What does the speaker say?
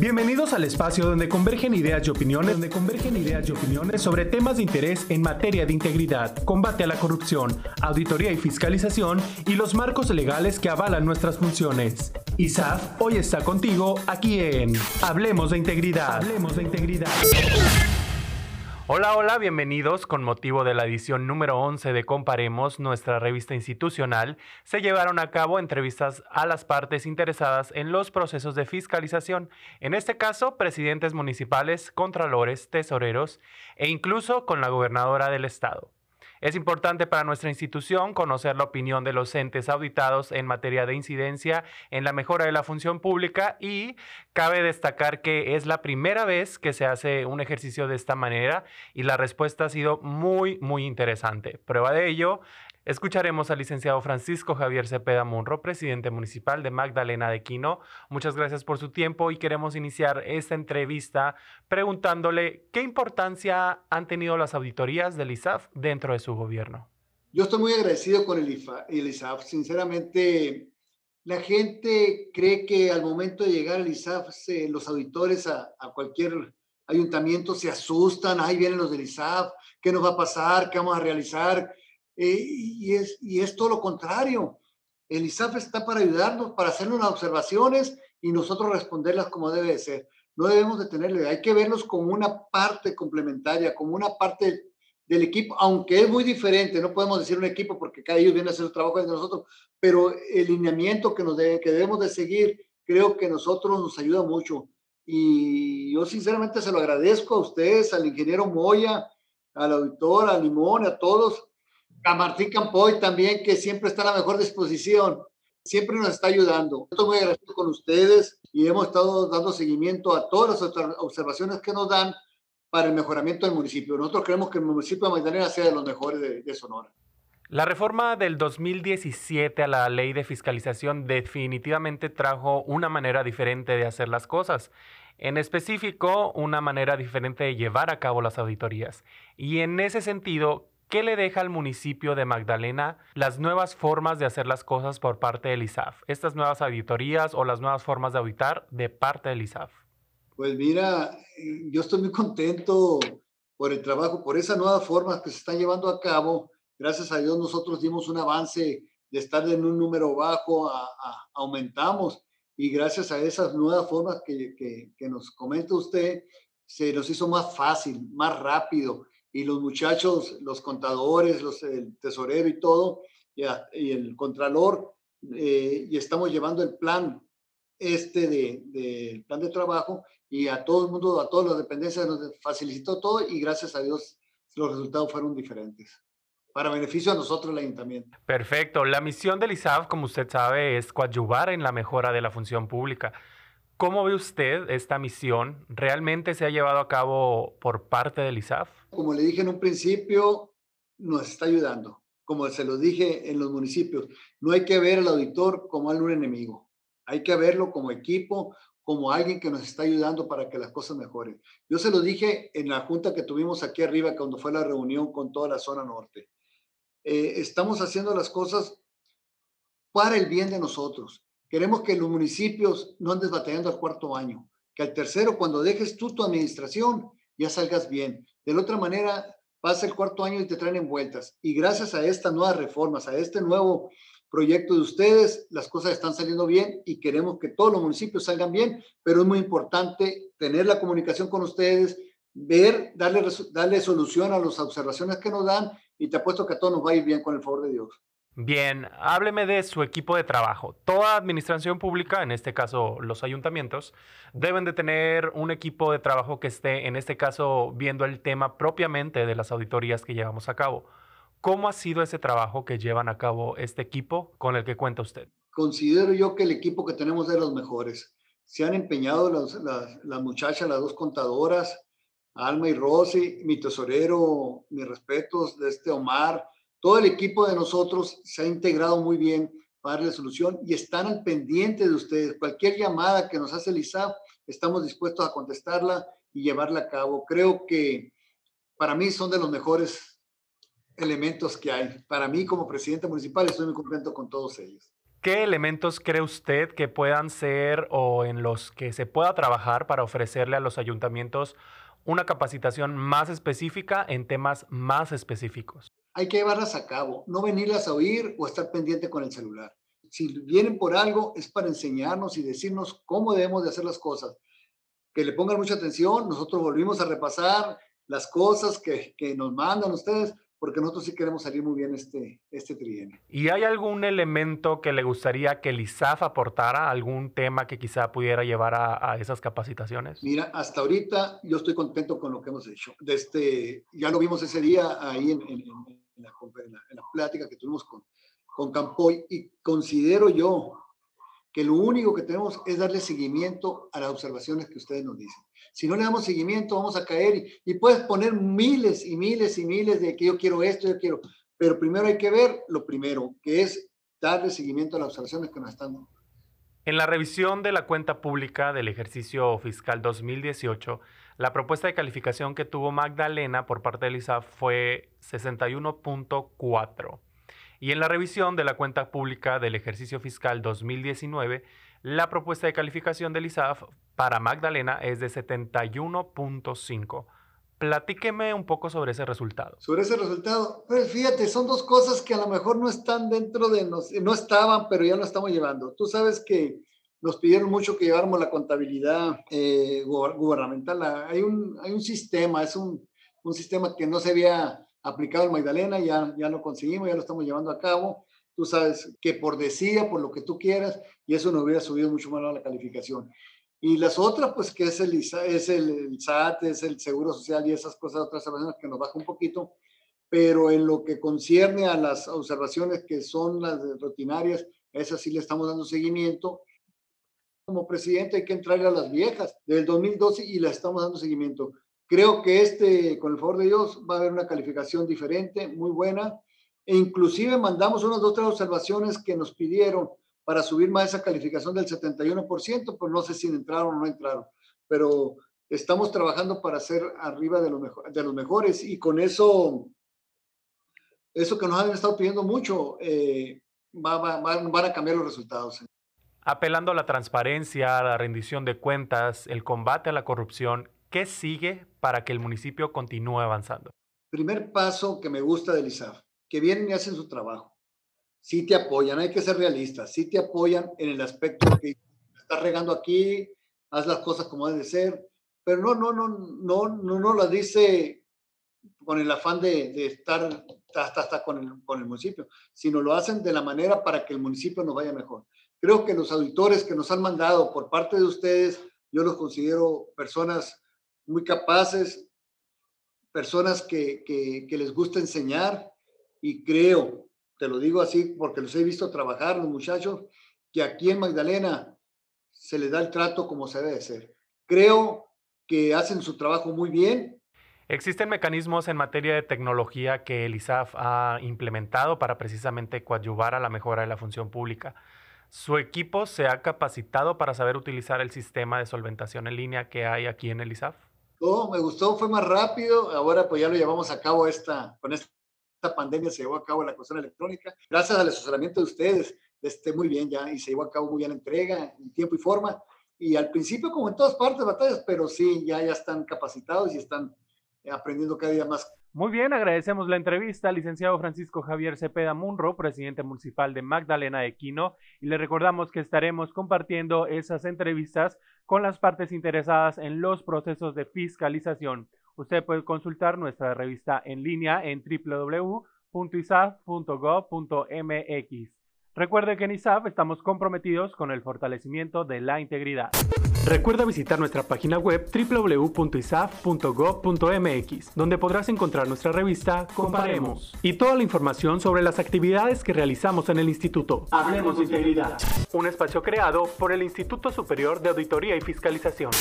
Bienvenidos al espacio donde convergen ideas y opiniones, donde convergen ideas y opiniones sobre temas de interés en materia de integridad, combate a la corrupción, auditoría y fiscalización y los marcos legales que avalan nuestras funciones. ISAF hoy está contigo aquí en Hablemos de Integridad. Hablemos de Integridad. Hola, hola, bienvenidos. Con motivo de la edición número 11 de Comparemos, nuestra revista institucional, se llevaron a cabo entrevistas a las partes interesadas en los procesos de fiscalización, en este caso, presidentes municipales, contralores, tesoreros e incluso con la gobernadora del estado. Es importante para nuestra institución conocer la opinión de los entes auditados en materia de incidencia en la mejora de la función pública y cabe destacar que es la primera vez que se hace un ejercicio de esta manera y la respuesta ha sido muy, muy interesante. Prueba de ello Escucharemos al licenciado Francisco Javier Cepeda Munro, presidente municipal de Magdalena de Quino. Muchas gracias por su tiempo y queremos iniciar esta entrevista preguntándole qué importancia han tenido las auditorías del ISAF dentro de su gobierno. Yo estoy muy agradecido con el, ISAF. Sinceramente, la gente cree que al momento de llegar al ISAF, los auditores a, a cualquier ayuntamiento se asustan, ahí vienen los del ISAF, ¿qué nos va a pasar? ¿Qué vamos a realizar? Eh, y, es, y es todo lo contrario. El ISAF está para ayudarnos, para hacernos las observaciones y nosotros responderlas como debe de ser. No debemos de tenerle, hay que verlos como una parte complementaria, como una parte del, equipo, aunque es muy diferente, no podemos decir un equipo porque cada ellos viene a hacer el trabajo de nosotros, pero el lineamiento que, nos que debemos de seguir, creo que nosotros nos ayuda mucho. Y yo sinceramente se lo agradezco a ustedes, al ingeniero Moya, al auditor, a Limón, a todos, a Martín Campoy también, que siempre está a la mejor disposición, siempre nos está ayudando. Estoy muy agradecido con ustedes y hemos estado dando seguimiento a todas las observaciones que nos dan para el mejoramiento del municipio. Nosotros creemos que el municipio de Magdalena sea de los mejores de, de Sonora. La reforma del 2017 a la ley de fiscalización definitivamente trajo una manera diferente de hacer las cosas. En específico, una manera diferente de llevar a cabo las auditorías. Y en ese sentido, ¿Qué le deja al municipio de Magdalena las nuevas formas de hacer las cosas por parte del ISAF? Estas nuevas auditorías o las nuevas formas de auditar de parte del ISAF. Pues mira, yo estoy muy contento por el trabajo, por esas nuevas formas que se están llevando a cabo. Gracias a Dios nosotros dimos un avance de estar en un número bajo, a, aumentamos y gracias a esas nuevas formas que, que, que nos comenta usted, se nos hizo más fácil, más rápido y los muchachos, los contadores, los, el tesorero y todo, y, el contralor, eh, y estamos llevando el plan este de, de, plan de trabajo y a todo el mundo, a todas las dependencias nos facilitó todo y gracias a Dios los resultados fueron diferentes para beneficio a nosotros el ayuntamiento. Perfecto. La misión del ISAF, como usted sabe, es coadyuvar en la mejora de la función pública. ¿Cómo ve usted esta misión? ¿Realmente se ha llevado a cabo por parte del ISAF? Como le dije en un principio, nos está ayudando. Como se lo dije en los municipios, no hay que ver al auditor como un enemigo. Hay que verlo como equipo, como alguien que nos está ayudando para que las cosas mejoren. Yo se lo dije en la junta que tuvimos aquí arriba cuando fue la reunión con toda la zona norte. Eh, estamos haciendo las cosas para el bien de nosotros Queremos que los municipios no andes batallando al cuarto año, que al tercero, cuando dejes tú tu administración, ya salgas bien. De la otra manera, pasa el cuarto año y te traen envueltas. Y gracias a estas nuevas reformas, a este nuevo proyecto de ustedes, las cosas están saliendo bien y queremos que todos los municipios salgan bien, pero es muy importante tener la comunicación con ustedes, ver, darle, darle solución a las observaciones que nos dan y te apuesto que a todos nos va a ir bien con el favor de Dios. Bien, hábleme de su equipo de trabajo. Toda administración pública, en este caso los ayuntamientos, deben de tener un equipo de trabajo que esté, en este caso, viendo el tema propiamente de las auditorías que llevamos a cabo. ¿Cómo ha sido ese trabajo que llevan a cabo este equipo con el que cuenta usted? Considero yo que el equipo que tenemos es de los mejores. Se han empeñado las, las muchachas, las dos contadoras, Alma y Rosy, mi tesorero, mis respetos de este Omar, todo el equipo de nosotros se ha integrado muy bien para darle solución y están al pendiente de ustedes. Cualquier llamada que nos hace el ISAF, estamos dispuestos a contestarla y llevarla a cabo. Creo que para mí son de los mejores elementos que hay. Para mí como presidente municipal estoy muy contento con todos ellos. ¿Qué elementos cree usted que puedan ser o en los que se pueda trabajar para ofrecerle a los ayuntamientos una capacitación más específica en temas más específicos? Hay que llevarlas a cabo, no venirlas a oír o estar pendiente con el celular. Si vienen por algo es para enseñarnos y decirnos cómo debemos de hacer las cosas. Que le pongan mucha atención, nosotros volvimos a repasar las cosas que, que nos mandan ustedes, porque nosotros sí queremos salir muy bien este, este trienio. ¿Y hay algún elemento que le gustaría que el ISAF aportara, algún tema que quizá pudiera llevar a, esas capacitaciones? Mira, hasta ahorita yo estoy contento con lo que hemos hecho. Desde, este, ya lo vimos ese día ahí en, en, la, en la, plática que tuvimos con, con Campoy y considero yo que lo único que tenemos es darle seguimiento a las observaciones que ustedes nos dicen. Si no le damos seguimiento, vamos a caer y, puedes poner miles y miles y miles de que yo quiero esto, yo quiero, pero primero hay que ver lo primero, que es darle seguimiento a las observaciones que nos están dando. En la revisión de la cuenta pública del ejercicio fiscal 2018, la propuesta de calificación que tuvo Magdalena por parte del ISAF fue 61.4. Y en la revisión de la cuenta pública del ejercicio fiscal 2019, la propuesta de calificación del ISAF para Magdalena es de 71.5. Platíqueme un poco sobre ese resultado. Sobre ese resultado, pues fíjate, son dos cosas que a lo mejor no están dentro de nos, no estaban, pero ya lo estamos llevando. Tú sabes que nos pidieron mucho que lleváramos la contabilidad eh, gubernamental. Hay un, hay un sistema, es un, un sistema que no se había aplicado en Magdalena, ya, ya lo conseguimos, ya lo estamos llevando a cabo tú sabes, que por decía, por lo que tú quieras, y eso nos hubiera subido mucho más la calificación. Y las otras, pues que es el, es el, SAT, es el Seguro Social y esas cosas, otras observaciones que nos baja un poquito, pero en lo que concierne a las observaciones que son las rutinarias, esas sí le estamos dando seguimiento. Como presidente hay que entrarle a las viejas del 2012 y le estamos dando seguimiento. Creo que este, con el favor de Dios, va a haber una calificación diferente, muy buena, e inclusive mandamos unas dos, tres observaciones que nos pidieron para subir más esa calificación del 71%, pues no sé si entraron o no entraron, pero estamos trabajando para ser arriba de los, de los mejores y con eso, eso que nos han estado pidiendo mucho, eh, va, van a cambiar los resultados. Apelando a la transparencia, a la rendición de cuentas, el combate a la corrupción, ¿qué sigue para que el municipio continúe avanzando? Primer paso que me gusta del ISAF, que vienen y hacen su trabajo. Sí te apoyan, hay que ser realistas, sí te apoyan en el aspecto que estás regando aquí, haz las cosas como deben de ser, pero no, no, no, no, no, no las dice con el afán de, de estar hasta, hasta con, el, con el municipio, sino lo hacen de la manera para que el municipio nos vaya mejor. Creo que los auditores que nos han mandado por parte de ustedes, yo los considero personas muy capaces, personas que, que, que les gusta enseñar, y creo, te lo digo así porque los he visto trabajar los muchachos, que aquí en Magdalena se les da el trato como se debe ser. Creo que hacen su trabajo muy bien. ¿Existen mecanismos en materia de tecnología que el ISAF ha implementado para precisamente coadyuvar a la mejora de la función pública? ¿Su equipo se ha capacitado para saber utilizar el sistema de solventación en línea que hay aquí en el ISAF? No, me gustó, fue más rápido. Ahora pues ya lo llevamos a cabo esta, con esta esta pandemia se llevó a cabo la cuestión electrónica. Gracias al asesoramiento de ustedes, esté muy bien ya y se llevó a cabo muy bien la entrega en tiempo y forma. Y al principio, como en todas partes, batallas, pero sí, ya, ya están capacitados y están aprendiendo cada día más. Muy bien, agradecemos la entrevista al licenciado Francisco Javier Cepeda Munro, presidente municipal de Magdalena de Quino, y le recordamos que estaremos compartiendo esas entrevistas con las partes interesadas en los procesos de fiscalización. Usted puede consultar nuestra revista en línea en www.isaf.gov.mx. Recuerde que en ISAF estamos comprometidos con el fortalecimiento de la integridad. Recuerda visitar nuestra página web www.isaf.gov.mx, donde podrás encontrar nuestra revista Comparemos y toda la información sobre las actividades que realizamos en el instituto. Hablemos de integridad. Un espacio creado por el Instituto Superior de Auditoría y Fiscalización.